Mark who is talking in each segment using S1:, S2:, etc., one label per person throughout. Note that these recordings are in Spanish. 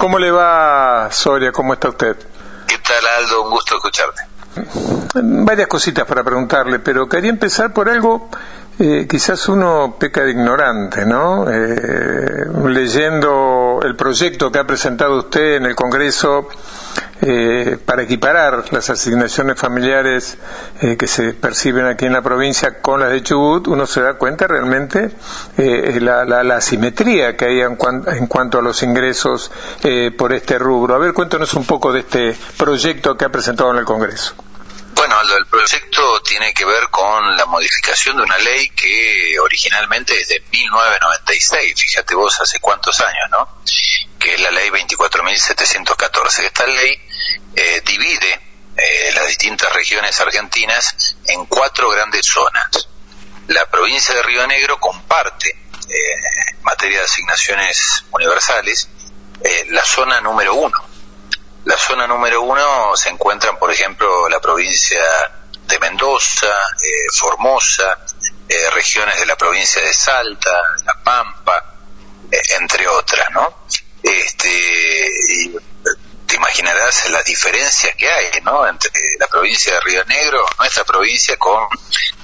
S1: ¿Cómo le va, Soria? ¿Cómo está usted?
S2: ¿Qué tal, Aldo? Un gusto escucharte.
S1: Varias cositas para preguntarle, pero quería empezar por algo eh, quizás uno peca de ignorante, ¿no? Eh, leyendo el proyecto que ha presentado usted en el Congreso eh, para equiparar las asignaciones familiares que se perciben aquí en la provincia con las de Chubut, uno se da cuenta realmente la, la, la, asimetría que hay en, en cuanto a los ingresos por este rubro. A ver, cuéntanos un poco de este proyecto que ha presentado en el Congreso.
S2: Bueno, el proyecto tiene que ver con la modificación de una ley que originalmente es de 1996, fíjate vos hace cuántos años, ¿no? Que es la ley 24.714. Esta ley eh, divide eh, las distintas regiones argentinas en cuatro grandes zonas. La provincia de Río Negro comparte eh, en materia de asignaciones universales la zona número uno la zona número uno se encuentran, por ejemplo, la provincia de Mendoza, eh, Formosa, eh, regiones de la provincia de Salta, La Pampa, eh, entre otras, ¿no? Este, te imaginarás las diferencias que hay, ¿no? Entre la provincia de Río Negro, nuestra provincia, con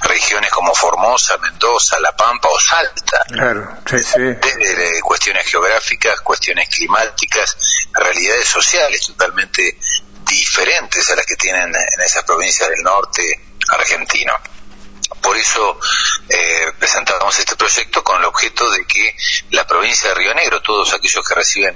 S2: regiones como Formosa, Mendoza, La Pampa o Salta.
S1: Claro, sí, sí.
S2: Desde cuestiones geográficas, cuestiones climáticas, realidades sociales totalmente diferentes a las que tienen en esas provincias del norte argentino. Por eso eh, presentamos este proyecto con el objeto de que la provincia de Río Negro, todos aquellos que reciben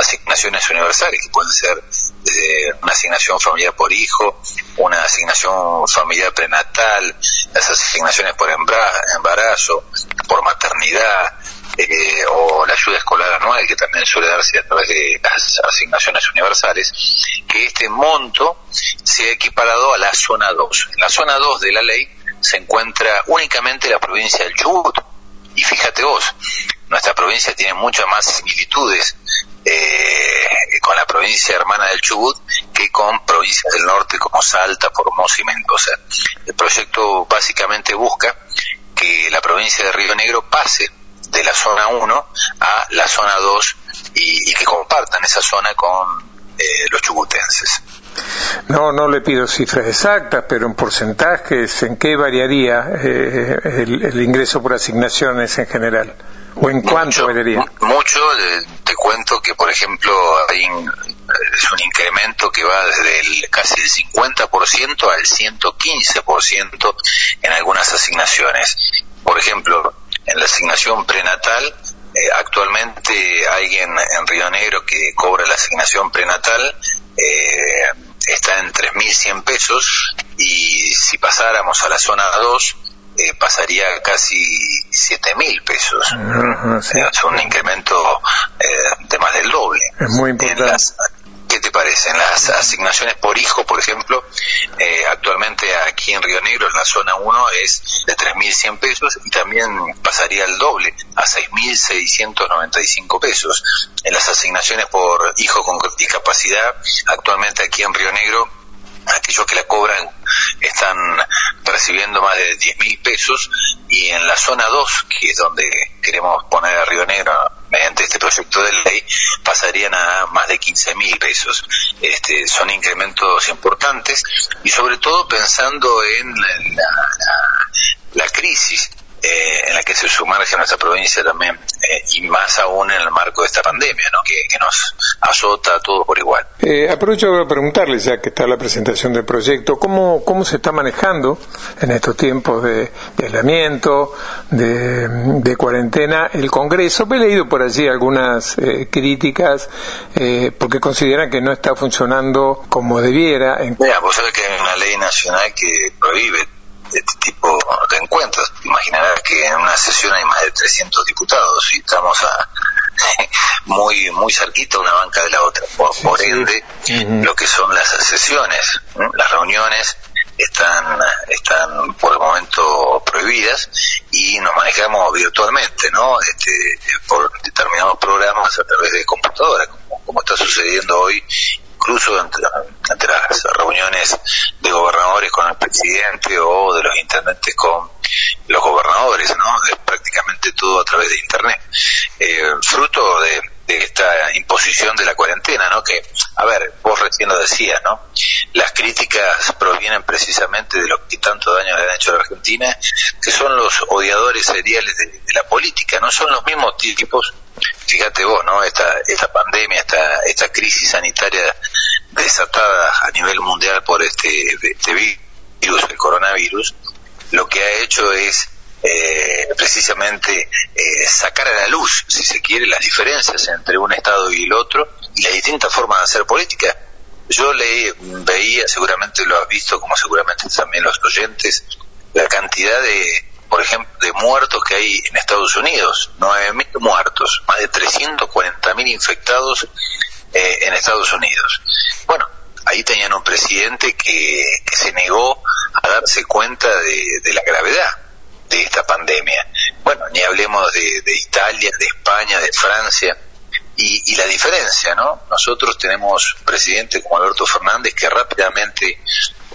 S2: asignaciones universales, que pueden ser desde una asignación familiar por hijo, una asignación familiar prenatal, las asignaciones por embarazo, por maternidad, eh, o la ayuda escolar anual, que también suele darse a través de las asignaciones universales, que este monto sea equiparado a la zona 2. En la zona 2 de la ley se encuentra únicamente la provincia del Chubut. Y fíjate vos, nuestra provincia tiene muchas más similitudes Chubut que con provincias del norte como Salta, Formosa y Mendoza. El proyecto básicamente busca que la provincia de Río Negro pase de la zona 1 a la zona 2 y, que compartan esa zona con eh, los chubutenses.
S1: No, no le pido cifras exactas, pero en porcentajes, ¿en qué variaría eh, el, ingreso por asignaciones en general? ¿O en cuánto variaría?
S2: Mucho, te cuento que, por ejemplo, hay es un incremento que va desde el, casi el 50% al 115% en algunas asignaciones. Por ejemplo, en la asignación prenatal, eh, actualmente alguien en Río Negro que cobra la asignación prenatal eh, está en 3.100 pesos y si pasáramos a la zona 2 eh, pasaría casi 7.000 pesos. Es un incremento de más del doble.
S1: Es muy importante.
S2: ¿Qué te parece? En las asignaciones por hijo, por ejemplo, eh, actualmente aquí en Río Negro, en la zona 1, es de 3.100 pesos y también pasaría el doble, a 6.695 pesos. En las asignaciones por hijo con discapacidad, actualmente aquí en Río Negro, aquellos que la cobran están percibiendo más de 10 mil pesos y en la zona 2, que es donde queremos poner a Río Negro mediante este proyecto de ley, pasarían a más de 15 mil pesos. Este, son incrementos importantes y sobre todo pensando en la crisis eh, en la que se sumerge nuestra provincia también, eh, y más aún en el marco de esta pandemia, ¿no? que, nos azota a todos por igual.
S1: Eh, aprovecho para preguntarle, ya que está la presentación del proyecto, ¿cómo, cómo se está manejando en estos tiempos de, aislamiento, de, cuarentena, el Congreso? He leído por allí algunas críticas porque consideran que no está funcionando como debiera.
S2: En... Mira, vos sabés que hay una ley nacional que prohíbe este tipo de encuentros. Imaginarás que en una sesión hay más de 300 diputados y estamos a, muy muy cerquita una banca de la otra. Por, ende, lo que son las sesiones, las reuniones están están por el momento prohibidas y nos manejamos virtualmente, ¿no? Este, por determinados programas a través de computadora, como, como está sucediendo hoy incluso entre, las reuniones de gobernadores con el presidente o de los intendentes con los gobernadores, ¿no? Es prácticamente todo a través de Internet. Eh, fruto de, esta imposición de la cuarentena, ¿no? Que, a ver, vos recién lo decías, ¿no? Las críticas provienen precisamente de lo que tanto daño le han hecho a la Argentina, que son los odiadores seriales de, la política, no son los mismos tipos, fíjate vos, ¿no? Esta, esta pandemia, esta, esta crisis sanitaria desatada a nivel mundial por este, este virus, el coronavirus, lo que ha hecho es eh, precisamente eh, sacar a la luz, si se quiere, las diferencias entre un Estado y el otro y las distintas formas de hacer política. Yo le veía, seguramente lo has visto, como seguramente también los oyentes, la cantidad de, por ejemplo, de muertos que hay en Estados Unidos, 9.000 muertos, más de 340.000 infectados eh, en Estados Unidos. Bueno, ahí tenían un presidente que, se negó a darse cuenta de la gravedad de esta pandemia. Bueno, ni hablemos de, Italia, de España, de Francia. Y, la diferencia, ¿no? Nosotros tenemos un presidente como Alberto Fernández que rápidamente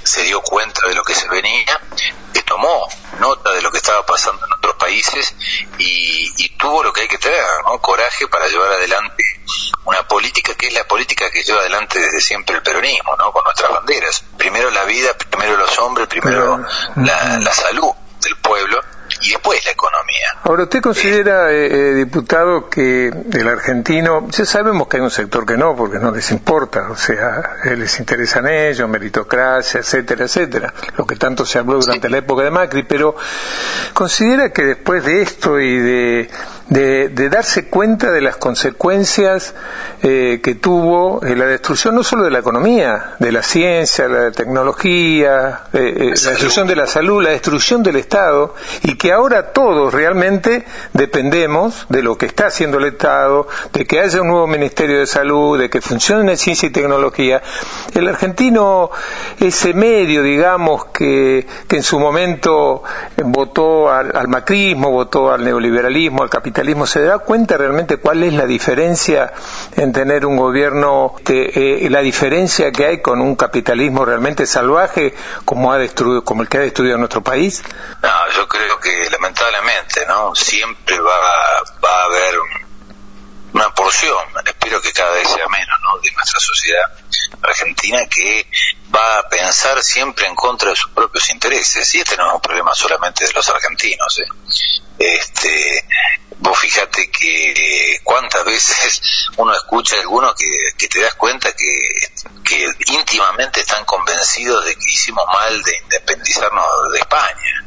S2: se dio cuenta de lo que se venía, que tomó nota de lo que estaba pasando en otros países y, y, tuvo lo que hay que tener, ¿no? Coraje para llevar adelante una política que es la política que lleva adelante desde siempre el peronismo, ¿no? Con nuestras banderas. Primero la vida, primero los hombres, primero la, la salud del pueblo y después la economía.
S1: Ahora, ¿usted considera, eh, eh, diputado, que el argentino, ya sabemos que hay un sector que no, porque no les importa, o sea, eh, les interesan ellos, meritocracia, etcétera, etcétera, lo que tanto se habló durante la época de Macri, pero considera que después de esto y de de, darse cuenta de las consecuencias eh, que tuvo eh, la destrucción no solo de la economía, de la ciencia, la tecnología, eh, la destrucción de la salud, la destrucción del Estado, y que ahora todos realmente dependemos de lo que está haciendo el Estado, de que haya un nuevo Ministerio de Salud, de que funcione la ciencia y tecnología. El argentino, ese medio, digamos, que, que en su momento votó al, al macrismo, votó al neoliberalismo, al capitalismo, ¿se da cuenta realmente cuál es la diferencia en tener un gobierno, eh, la diferencia que hay con un capitalismo realmente salvaje como, ha destruido, como el que ha destruido nuestro país?
S2: No, yo creo que lamentablemente, ¿no? Siempre va, va a haber una porción, espero que cada vez sea menos, ¿no? de nuestra sociedad argentina que va a pensar siempre en contra de sus propios intereses. Y este no es un problema solamente de los argentinos. ¿eh? Este, fíjate que cuántas veces uno escucha a algunos que, te das cuenta que, que íntimamente están convencidos de que hicimos mal de independizarnos de España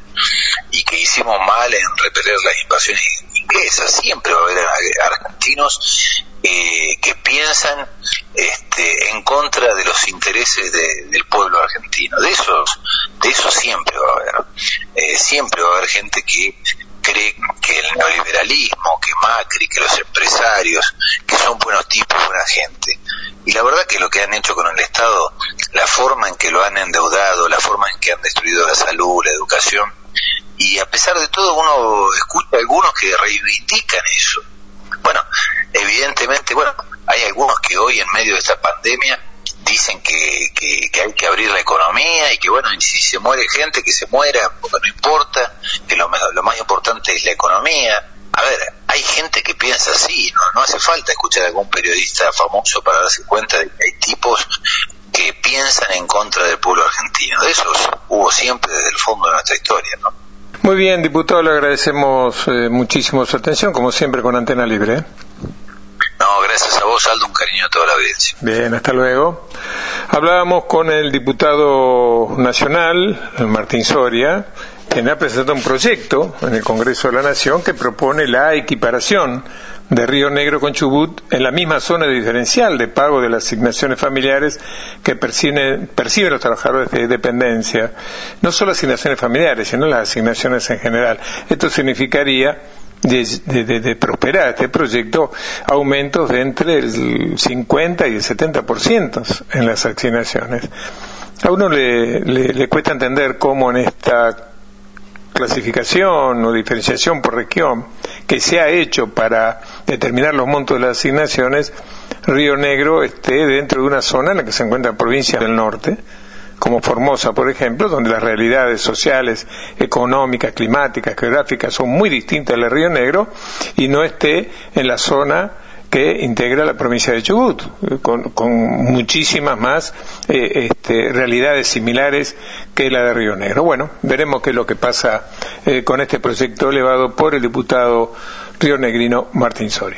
S2: y que hicimos mal en repeler las invasiones inglesas. Siempre va a haber argentinos eh, que piensan este, en contra de los intereses del pueblo argentino. De esos, de eso siempre va a haber. Eh, siempre va a haber gente que que el neoliberalismo, que Macri, que los empresarios, que son buenos tipos, buena gente. Y la verdad que lo que han hecho con el Estado, la forma en que lo han endeudado, la forma en que han destruido la salud, la educación, y a pesar de todo uno escucha a algunos que reivindican eso. Bueno, evidentemente, bueno, hay algunos que hoy en medio de esta pandemia dicen que, que, hay que abrir la economía y que bueno, si se muere gente, que se muera, porque importa, que lo, lo más importante es la economía. A ver, hay gente que piensa así, no, no hace falta escuchar a algún periodista famoso para darse cuenta de que hay tipos que piensan en contra del pueblo argentino. De esos hubo siempre desde el fondo de nuestra historia, ¿no?
S1: Muy bien, diputado, le agradecemos eh, muchísimo su atención, como siempre con Antena Libre. ¿eh?
S2: No, gracias a vos, Aldo, un cariño a toda la audiencia.
S1: Bien, hasta luego. Hablábamos con el diputado nacional, Martín Soria, quien ha presentado un proyecto en el Congreso de la Nación que propone la equiparación de Río Negro con Chubut en la misma zona diferencial de pago de las asignaciones familiares que perciben, los trabajadores de dependencia, no solo asignaciones familiares, sino las asignaciones en general. Esto significaría de, prosperar este proyecto aumentos de entre el 50 y el 70% en las asignaciones. A uno le, le cuesta entender cómo en esta clasificación o diferenciación por región que se ha hecho para determinar los montos de las asignaciones, Río Negro esté dentro de una zona en la que se encuentran provincias del norte, como Formosa, por ejemplo, donde las realidades sociales, económicas, climáticas, geográficas son muy distintas de Río Negro, y no esté en la zona que integra la provincia de Chubut, con, muchísimas más eh, este, realidades similares que la de Río Negro. Bueno, veremos qué es lo que pasa con este proyecto elevado por el diputado rionegrino Martín Soria.